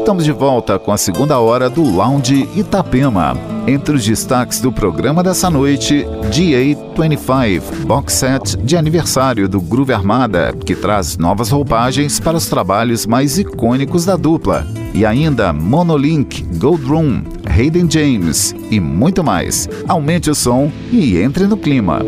Estamos de volta com a segunda hora do Lounge Itapema. Entre os destaques do programa dessa noite, GA25, box set de aniversário do Groove Armada, que traz novas roupagens para os trabalhos mais icônicos da dupla. E ainda Monolink, Gold Room, Hayden James e muito mais. Aumente o som e entre no clima.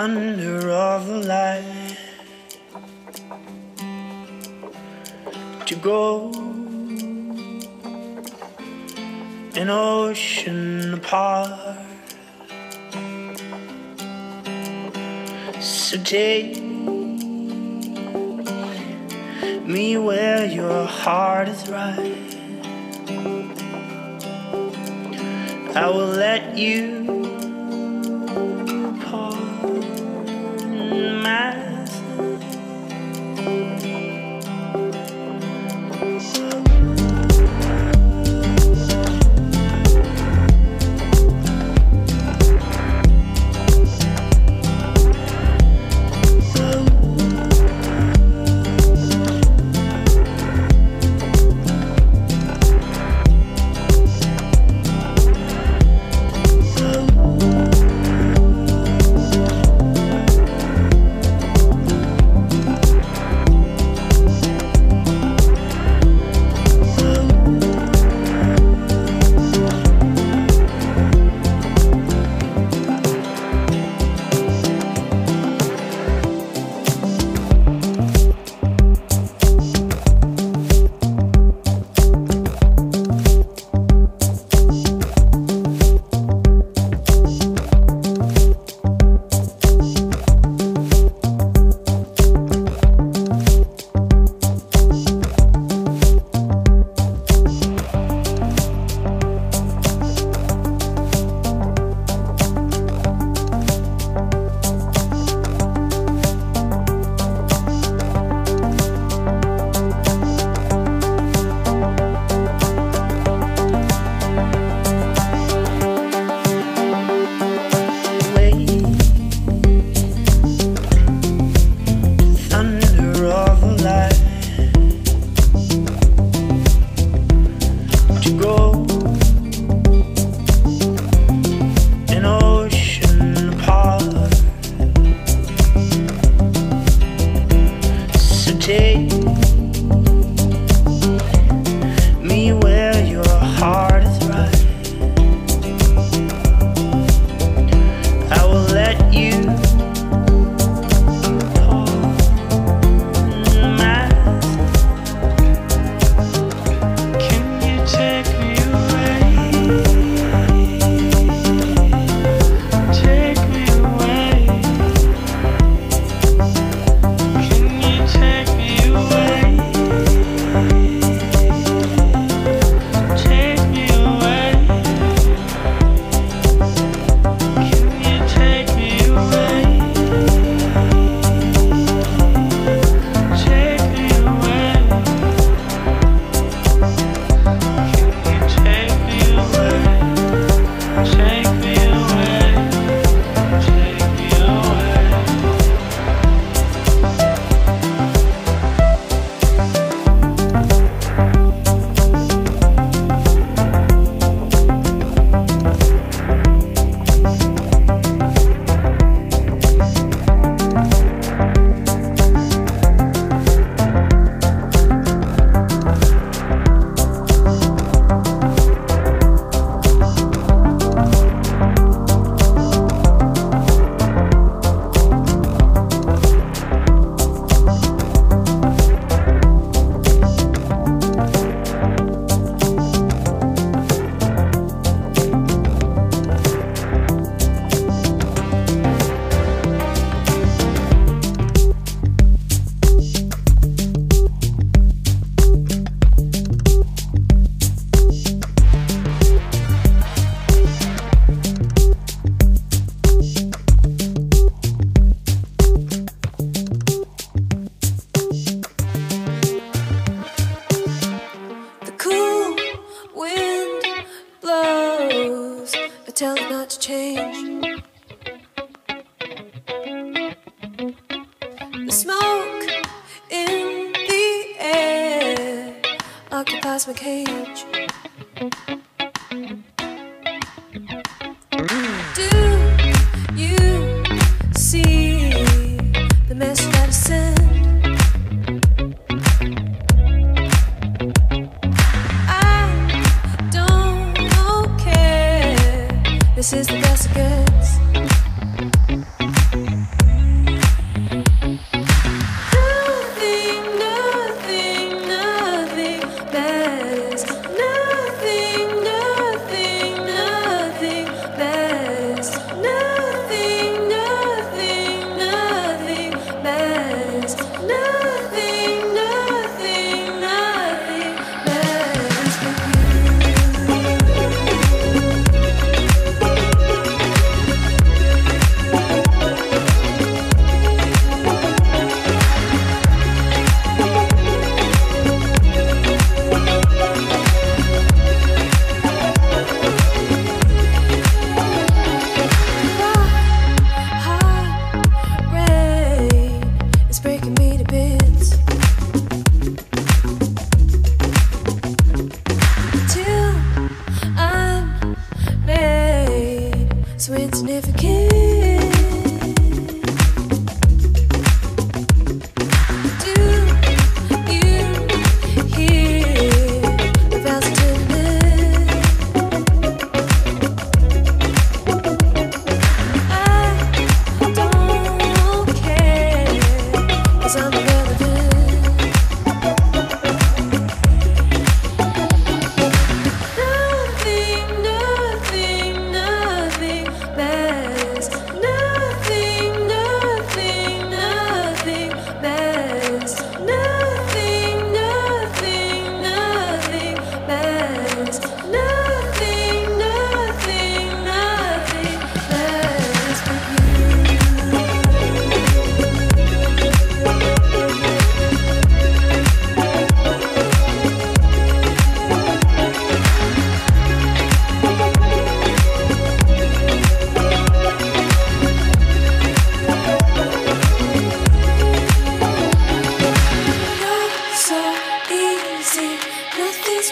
thunder of the light to go an ocean apart. So take me where your heart is right. I will let you.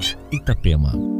call on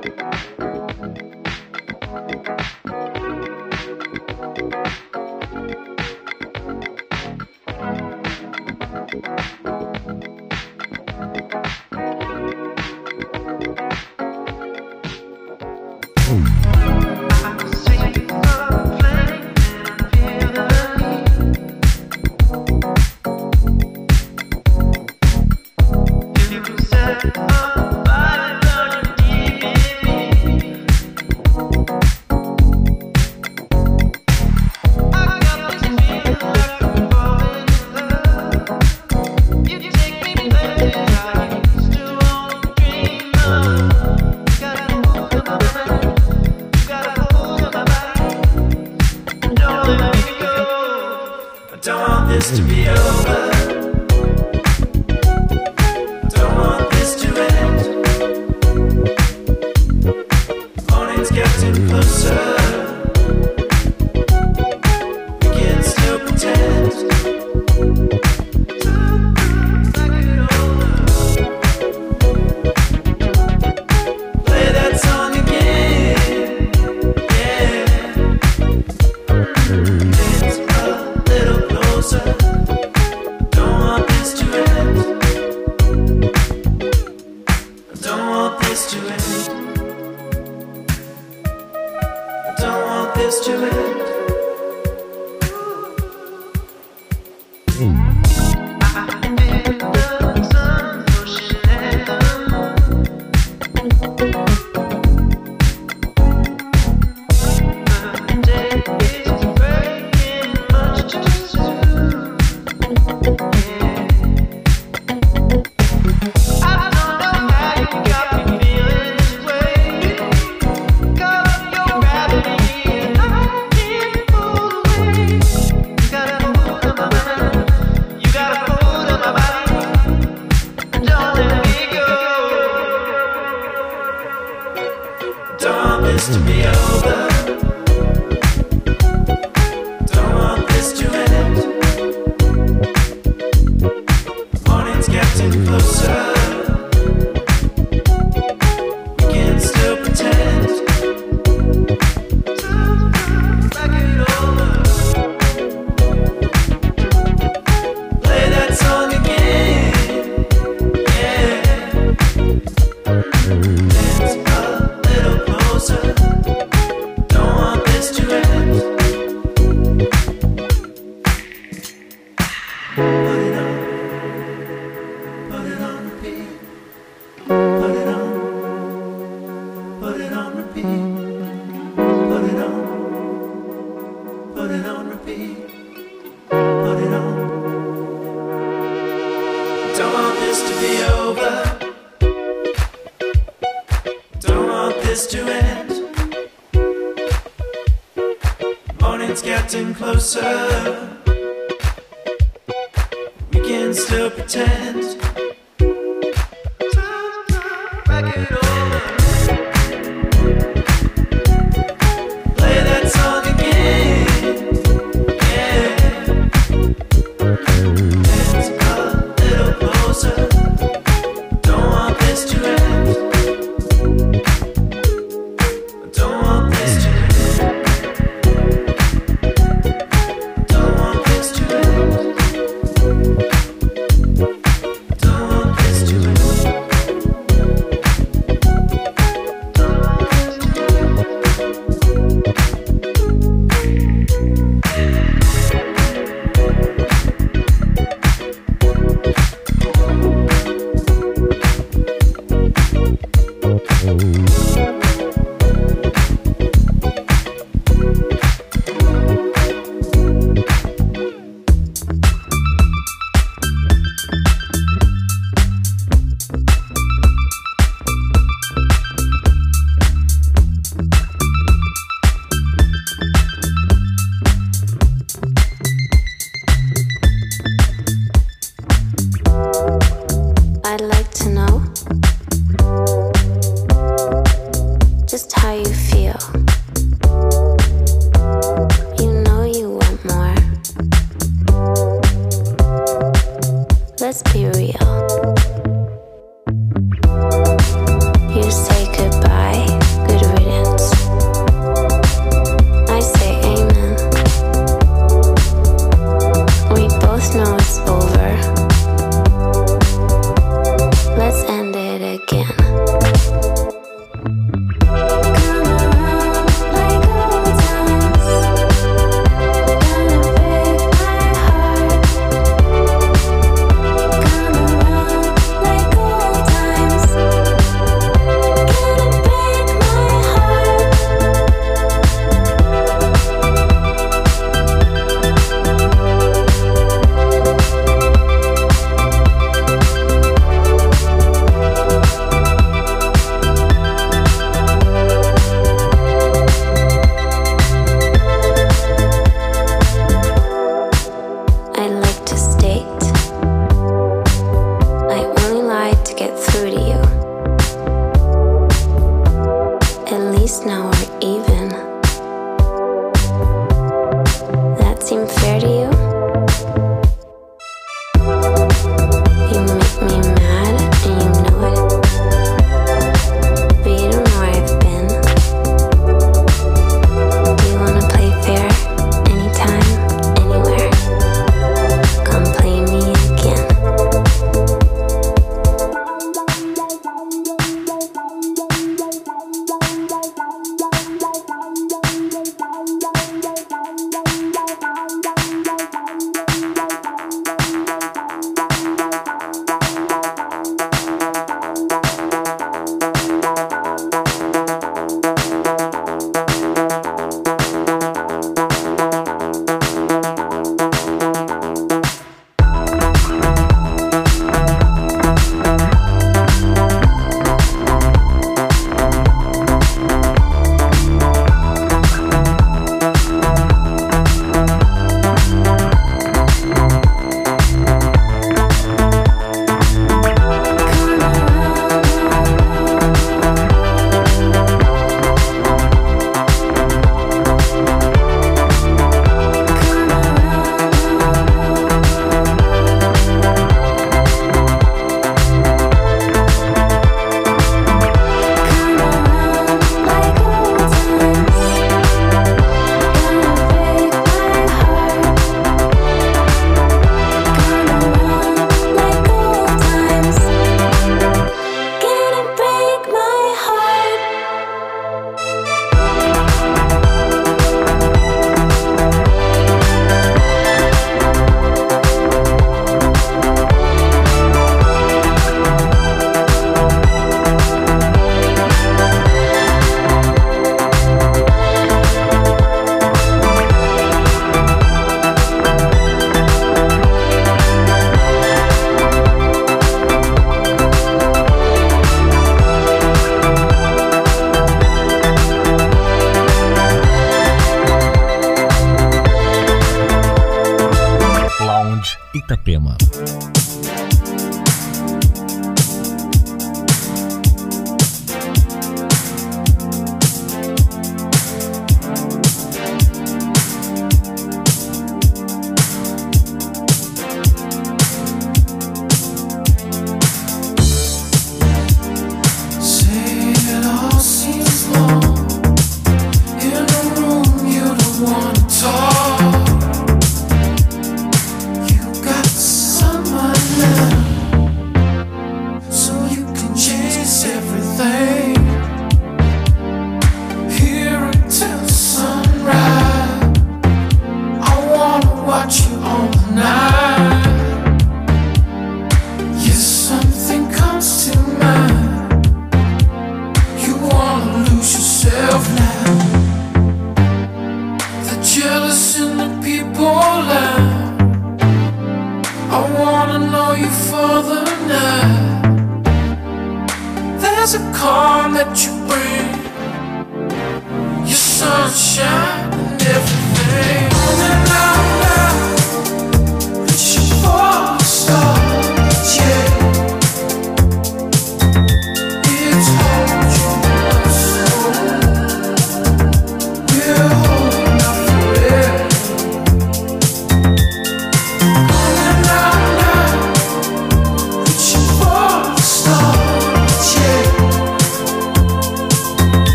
Lounge Itapema.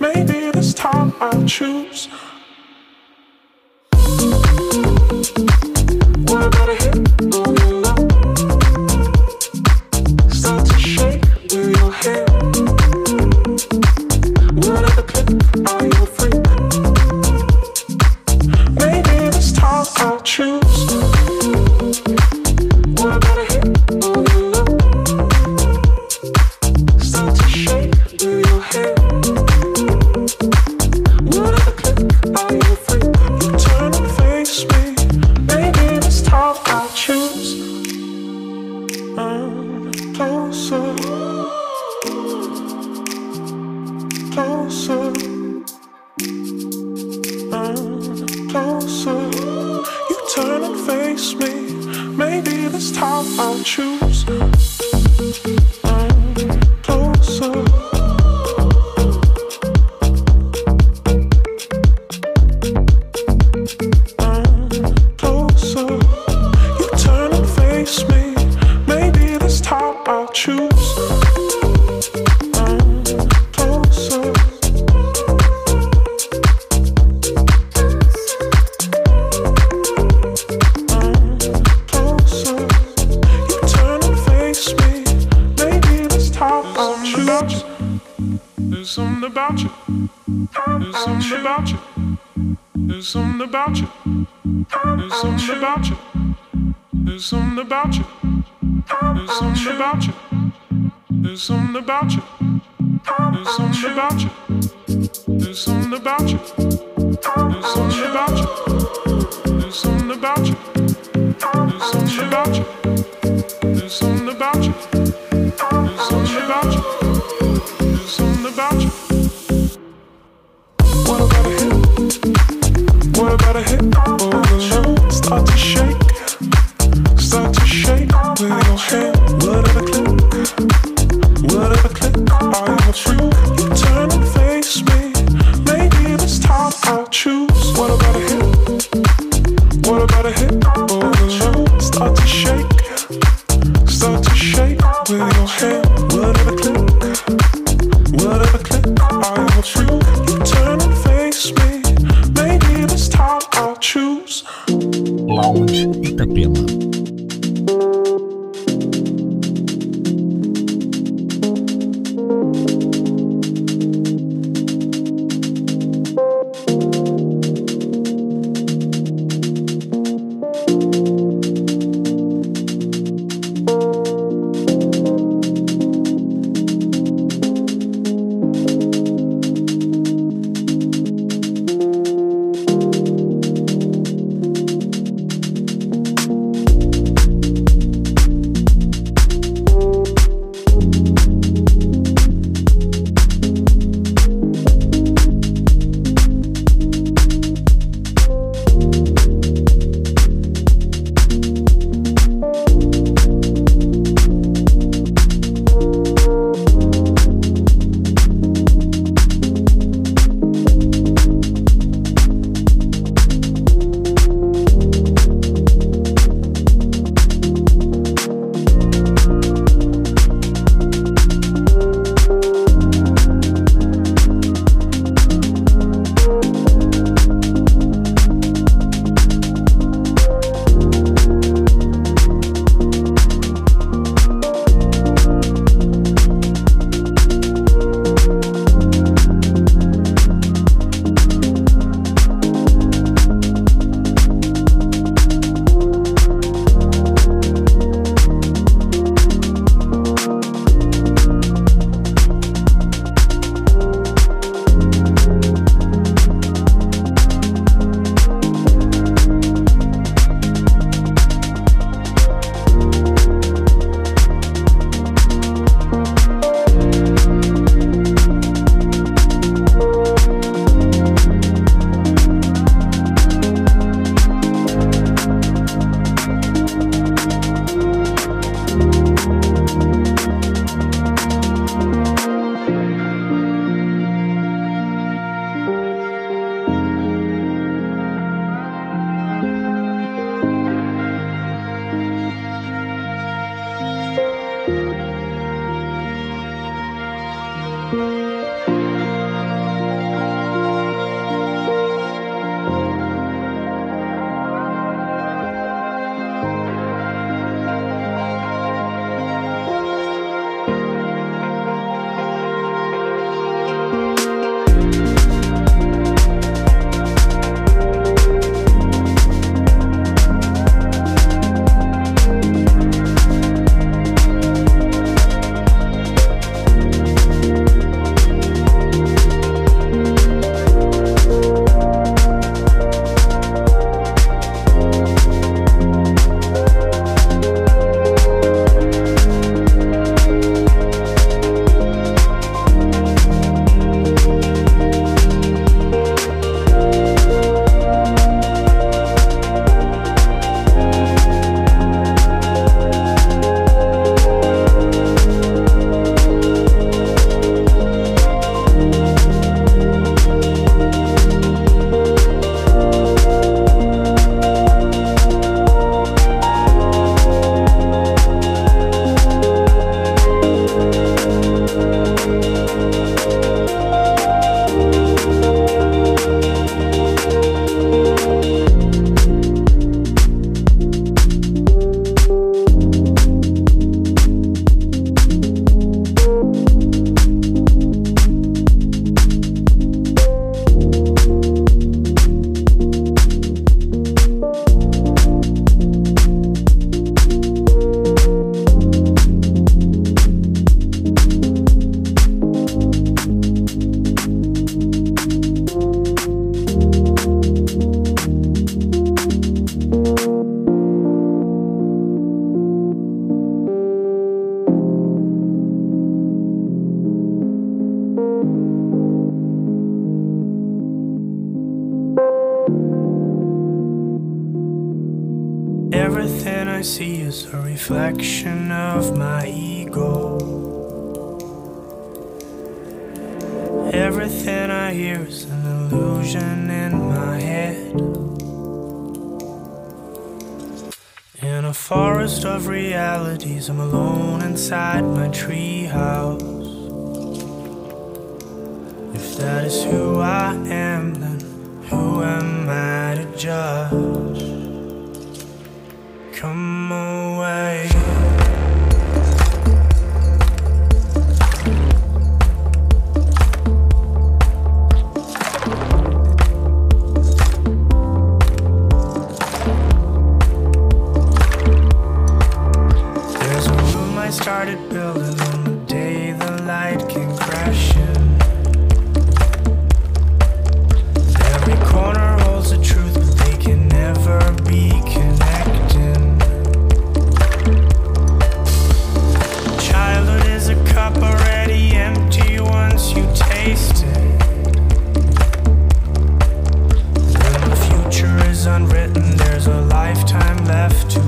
Maybe this time I'll choose. What about a hit closer. Closer. You turn and face me. Maybe this time I'll choose. About you. Choose. Lounge Itapema. On the day the light. Every corner holds the truth, but they can never be. Childhood is a cup already empty once you taste it. When the future is unwritten, there's a lifetime left to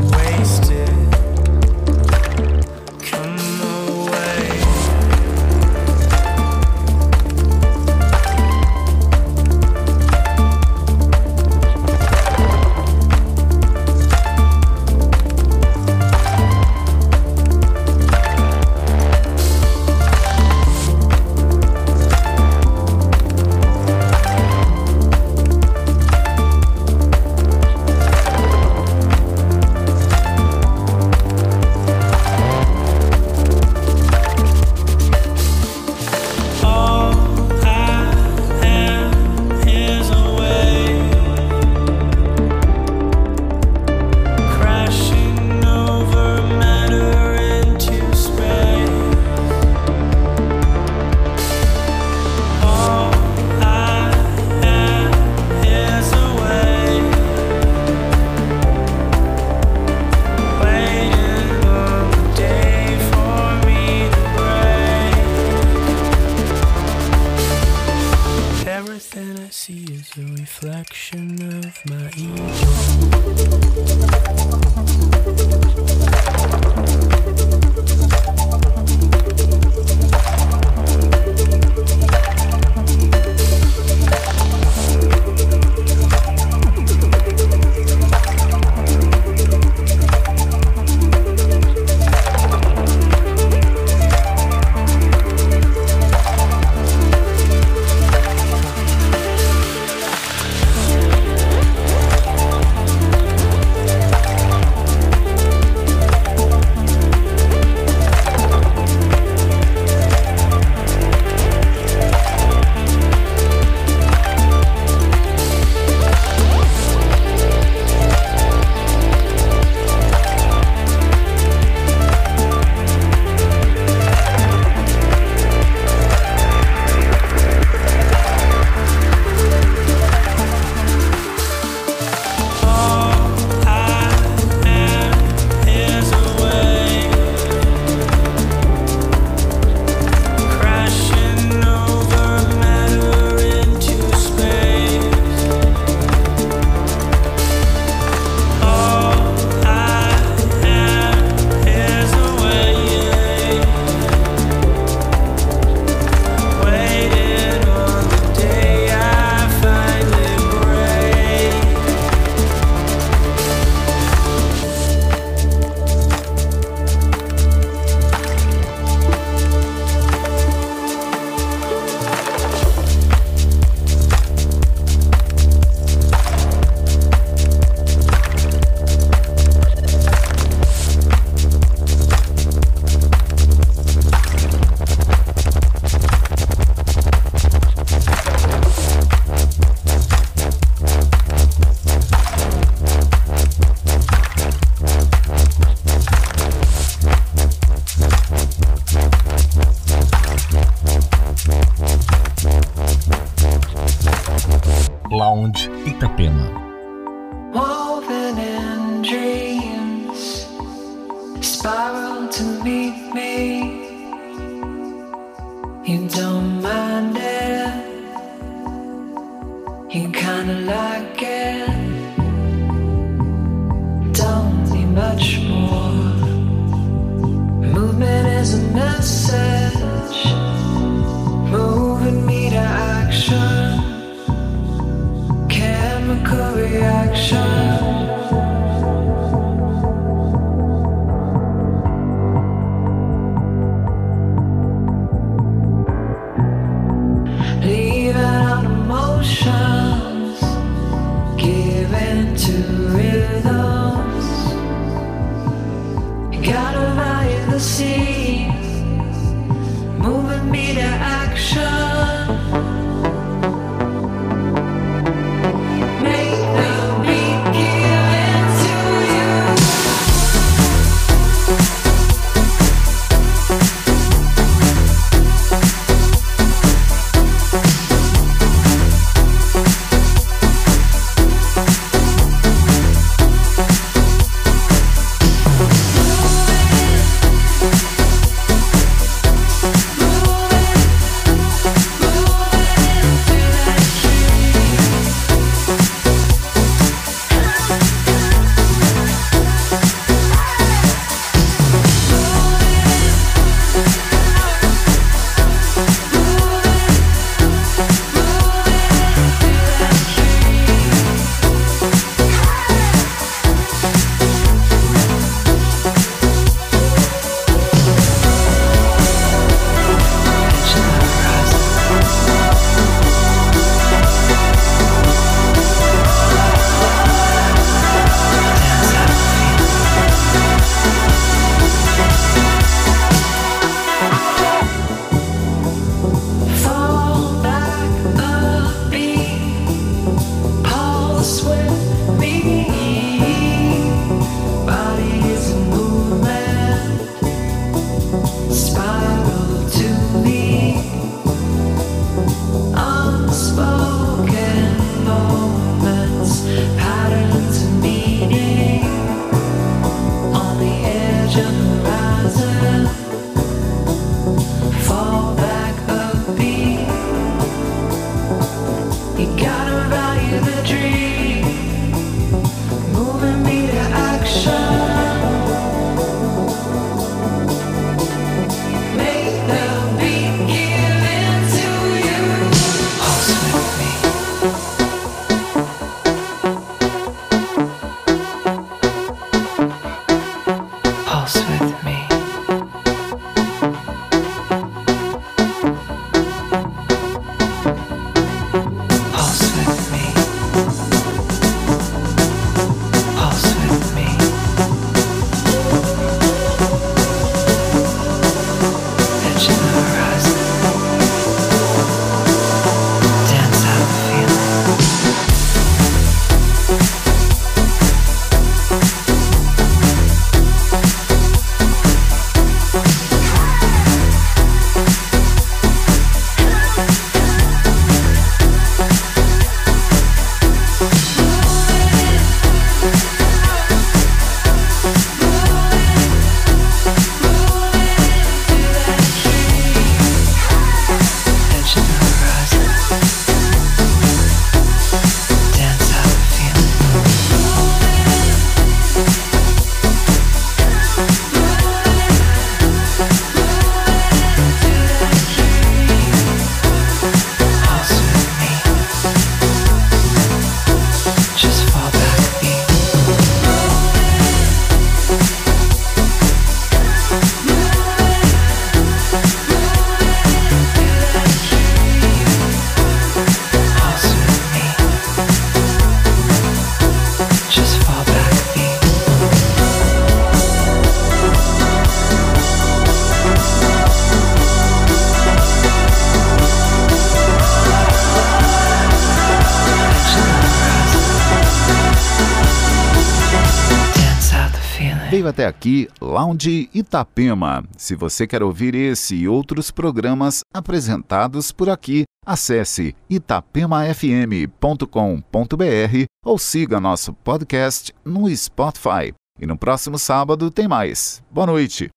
aqui Lounge Itapema. Se você quer ouvir esse e outros programas apresentados por aqui, acesse itapemafm.com.br ou siga nosso podcast no Spotify. E no próximo sábado tem mais. Boa noite.